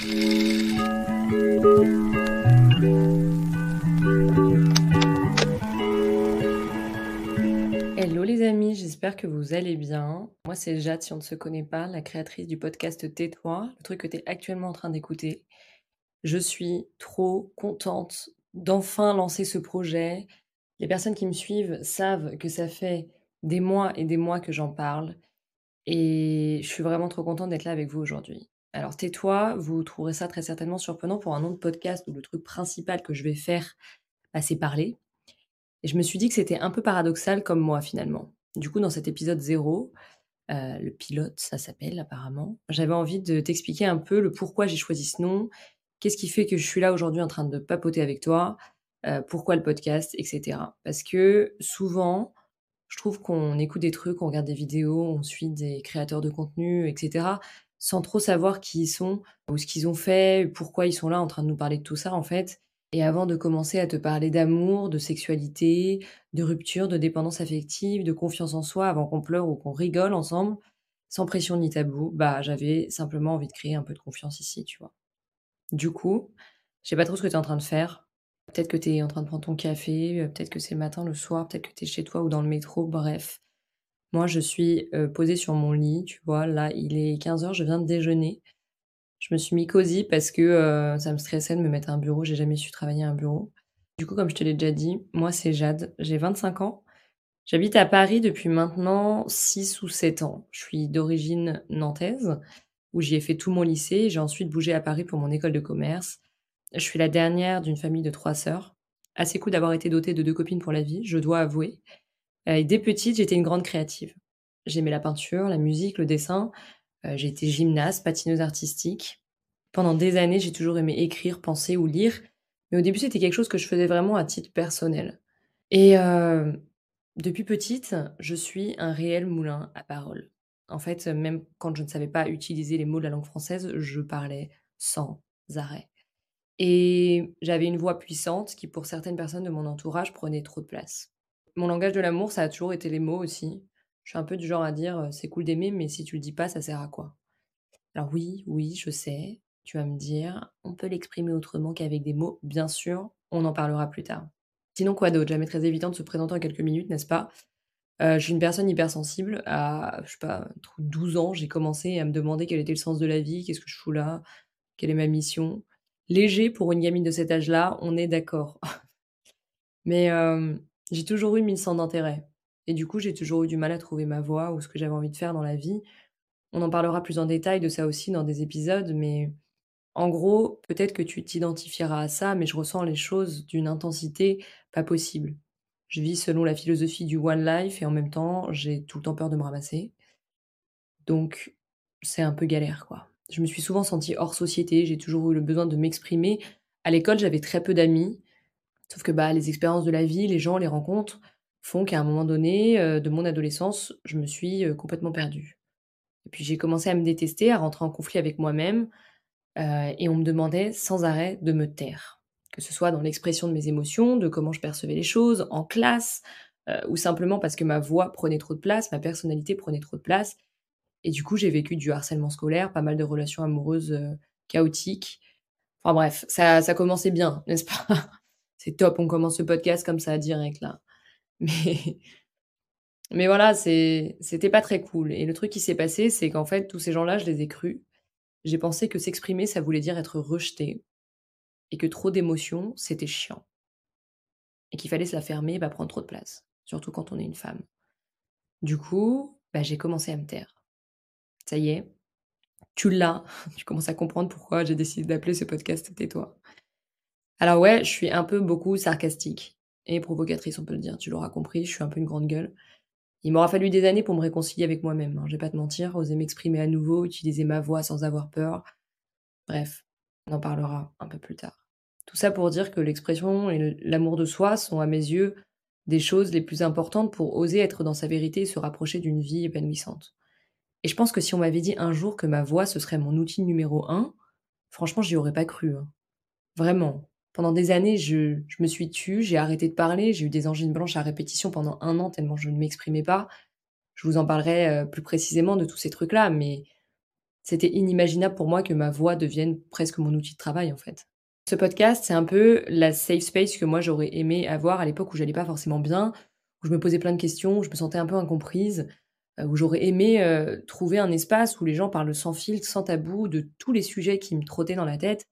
Hello les amis, j'espère que vous allez bien. Moi c'est Jade, si on ne se connaît pas, la créatrice du podcast Tais-toi, le truc que tu es actuellement en train d'écouter. Je suis trop contente d'enfin lancer ce projet. Les personnes qui me suivent savent que ça fait des mois et des mois que j'en parle. Et je suis vraiment trop contente d'être là avec vous aujourd'hui. Alors tais-toi, vous trouverez ça très certainement surprenant pour un nom de podcast où le truc principal que je vais faire, bah, c'est parler. Et je me suis dit que c'était un peu paradoxal comme moi finalement. Du coup, dans cet épisode 0, euh, le pilote, ça s'appelle apparemment, j'avais envie de t'expliquer un peu le pourquoi j'ai choisi ce nom, qu'est-ce qui fait que je suis là aujourd'hui en train de papoter avec toi, euh, pourquoi le podcast, etc. Parce que souvent, je trouve qu'on écoute des trucs, on regarde des vidéos, on suit des créateurs de contenu, etc., sans trop savoir qui ils sont, ou ce qu'ils ont fait, pourquoi ils sont là en train de nous parler de tout ça, en fait. Et avant de commencer à te parler d'amour, de sexualité, de rupture, de dépendance affective, de confiance en soi, avant qu'on pleure ou qu'on rigole ensemble, sans pression ni tabou, bah j'avais simplement envie de créer un peu de confiance ici, tu vois. Du coup, je sais pas trop ce que tu es en train de faire. Peut-être que tu es en train de prendre ton café, euh, peut-être que c'est le matin, le soir, peut-être que tu es chez toi ou dans le métro, bref. Moi, je suis euh, posée sur mon lit, tu vois, là, il est 15h, je viens de déjeuner. Je me suis mis cosy parce que euh, ça me stressait de me mettre à un bureau, j'ai jamais su travailler à un bureau. Du coup, comme je te l'ai déjà dit, moi c'est Jade, j'ai 25 ans. J'habite à Paris depuis maintenant 6 ou 7 ans. Je suis d'origine nantaise, où j'y ai fait tout mon lycée. J'ai ensuite bougé à Paris pour mon école de commerce. Je suis la dernière d'une famille de trois sœurs. Assez cool d'avoir été dotée de deux copines pour la vie, je dois avouer. Euh, dès petite, j'étais une grande créative. J'aimais la peinture, la musique, le dessin. Euh, j'ai été gymnaste, patineuse artistique. Pendant des années, j'ai toujours aimé écrire, penser ou lire. Mais au début, c'était quelque chose que je faisais vraiment à titre personnel. Et euh, depuis petite, je suis un réel moulin à paroles. En fait, même quand je ne savais pas utiliser les mots de la langue française, je parlais sans arrêt. Et j'avais une voix puissante qui, pour certaines personnes de mon entourage, prenait trop de place. Mon langage de l'amour, ça a toujours été les mots aussi. Je suis un peu du genre à dire euh, c'est cool d'aimer, mais si tu le dis pas, ça sert à quoi? Alors oui, oui, je sais, tu vas me dire, on peut l'exprimer autrement qu'avec des mots, bien sûr, on en parlera plus tard. Sinon, quoi d'autre? Jamais très évident de se présenter en quelques minutes, n'est-ce pas? Euh, Je suis une personne hypersensible. À, je sais pas, 12 ans, j'ai commencé à me demander quel était le sens de la vie, qu'est-ce que je fous là, quelle est ma mission. Léger pour une gamine de cet âge-là, on est d'accord. Mais euh, j'ai toujours eu mille centres d'intérêt. Et du coup, j'ai toujours eu du mal à trouver ma voie ou ce que j'avais envie de faire dans la vie. On en parlera plus en détail de ça aussi dans des épisodes, mais en gros, peut-être que tu t'identifieras à ça, mais je ressens les choses d'une intensité pas possible. Je vis selon la philosophie du One Life et en même temps, j'ai tout le temps peur de me ramasser. Donc, c'est un peu galère, quoi. Je me suis souvent sentie hors société, j'ai toujours eu le besoin de m'exprimer. À l'école, j'avais très peu d'amis, sauf que bah, les expériences de la vie, les gens, les rencontres font qu'à un moment donné euh, de mon adolescence, je me suis euh, complètement perdue. Et puis j'ai commencé à me détester, à rentrer en conflit avec moi-même, euh, et on me demandait sans arrêt de me taire. Que ce soit dans l'expression de mes émotions, de comment je percevais les choses, en classe, ou simplement parce que ma voix prenait trop de place, ma personnalité prenait trop de place. Et du coup, j'ai vécu du harcèlement scolaire, pas mal de relations amoureuses chaotiques. Enfin bref, ça, ça commençait bien, n'est-ce pas? C'est top, on commence ce podcast comme ça direct là. Mais mais voilà, c'était pas très cool. Et le truc qui s'est passé, c'est qu'en fait, tous ces gens-là, je les ai crus. J'ai pensé que s'exprimer, ça voulait dire être rejeté. Et que trop d'émotions, c'était chiant. Et qu'il fallait se la fermer pas prendre trop de place. Surtout quand on est une femme. Du coup, bah, j'ai commencé à me taire. Ça y est, tu l'as. Tu commences à comprendre pourquoi j'ai décidé d'appeler ce podcast Tais-toi. Alors ouais, je suis un peu beaucoup sarcastique et provocatrice, on peut le dire. Tu l'auras compris, je suis un peu une grande gueule. Il m'aura fallu des années pour me réconcilier avec moi-même. Hein. Je vais pas te mentir, oser m'exprimer à nouveau, utiliser ma voix sans avoir peur. Bref, on en parlera un peu plus tard. Tout ça pour dire que l'expression et l'amour de soi sont à mes yeux des choses les plus importantes pour oser être dans sa vérité et se rapprocher d'une vie épanouissante. Et je pense que si on m'avait dit un jour que ma voix ce serait mon outil numéro un, franchement j'y aurais pas cru. Hein. Vraiment. Pendant des années, je, me suis tue, j'ai arrêté de parler, j'ai eu des angines blanches à répétition pendant un an tellement je ne m'exprimais pas. Je vous en parlerai euh, plus précisément de tous ces trucs-là, mais c'était inimaginable pour moi que ma voix devienne presque mon outil de travail en fait. Ce podcast, c'est un peu la safe space que moi j'aurais aimé avoir à l'époque où j'allais pas forcément bien, où je me posais plein de questions, où je me sentais un peu incomprise, euh, où j'aurais aimé euh, trouver un espace où les gens parlent sans filtre, sans tabou, de tous les sujets qui me trottaient dans la tête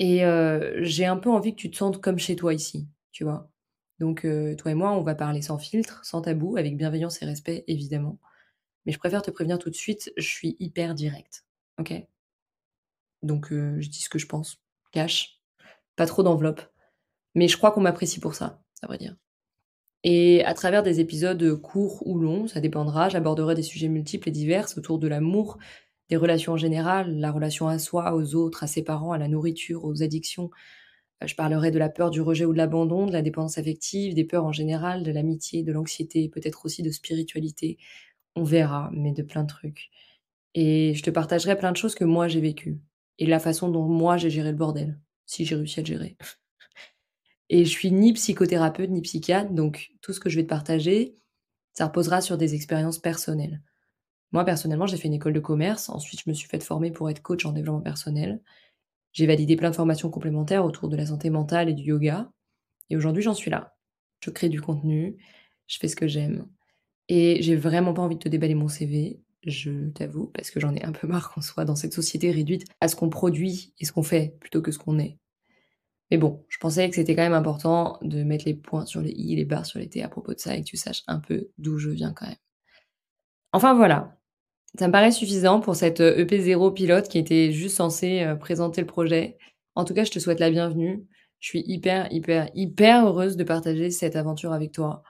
et j'ai un peu envie que tu te sentes comme chez toi ici, tu vois. Donc toi et moi, on va parler sans filtre, sans tabou, avec bienveillance et respect, évidemment. Mais je préfère te prévenir tout de suite, je suis hyper directe, ok? Donc je dis ce que je pense, cash, pas trop d'enveloppe. Mais je crois qu'on m'apprécie pour ça, ça vrai dire. Et à travers des épisodes courts ou longs, ça dépendra, j'aborderai des sujets multiples et divers autour de l'amour, des relations en général, la relation à soi, aux autres, à ses parents, à la nourriture, aux addictions. Euh, je parlerai de la peur du rejet ou de l'abandon, de la dépendance affective, des peurs en général, de l'amitié, de l'anxiété, peut-être aussi de spiritualité. On verra, mais de plein de trucs. Et je te partagerai plein de choses que moi j'ai vécues. Et la façon dont moi j'ai géré le bordel, si j'ai réussi à le gérer. Et je suis ni psychothérapeute ni psychiatre, donc tout ce que je vais te partager, ça reposera sur des expériences personnelles. Moi, personnellement, j'ai fait une école de commerce. Ensuite, je me suis fait former pour être coach en développement personnel. J'ai validé plein de formations complémentaires autour de la santé mentale et du yoga. Et aujourd'hui, j'en suis là. Je crée du contenu, je fais ce que j'aime. Et j'ai vraiment pas envie de te déballer mon CV, je t'avoue, parce que j'en ai un peu marre qu'on soit dans cette société réduite à ce qu'on produit et ce qu'on fait plutôt que ce qu'on est. Mais bon, je pensais que c'était quand même important de mettre les points sur les i, les barres sur les t à propos de ça et que tu saches un peu d'où je viens quand même. Enfin voilà, ça me paraît suffisant pour cette EP0 euh, e pilote qui était juste censée euh, présenter le projet. En tout cas, je te souhaite la bienvenue. Je suis hyper, hyper, hyper heureuse de partager cette aventure avec toi.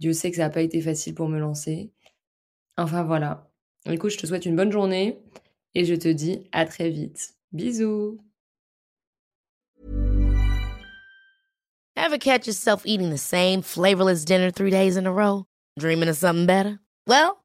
Dieu sait que ça n'a pas été facile pour me lancer. Enfin voilà. Écoute, je te souhaite une bonne journée et je te dis à très vite. Bisous. Ever catch yourself eating the same flavorless dinner three days in a row? Dreaming of something better? Well,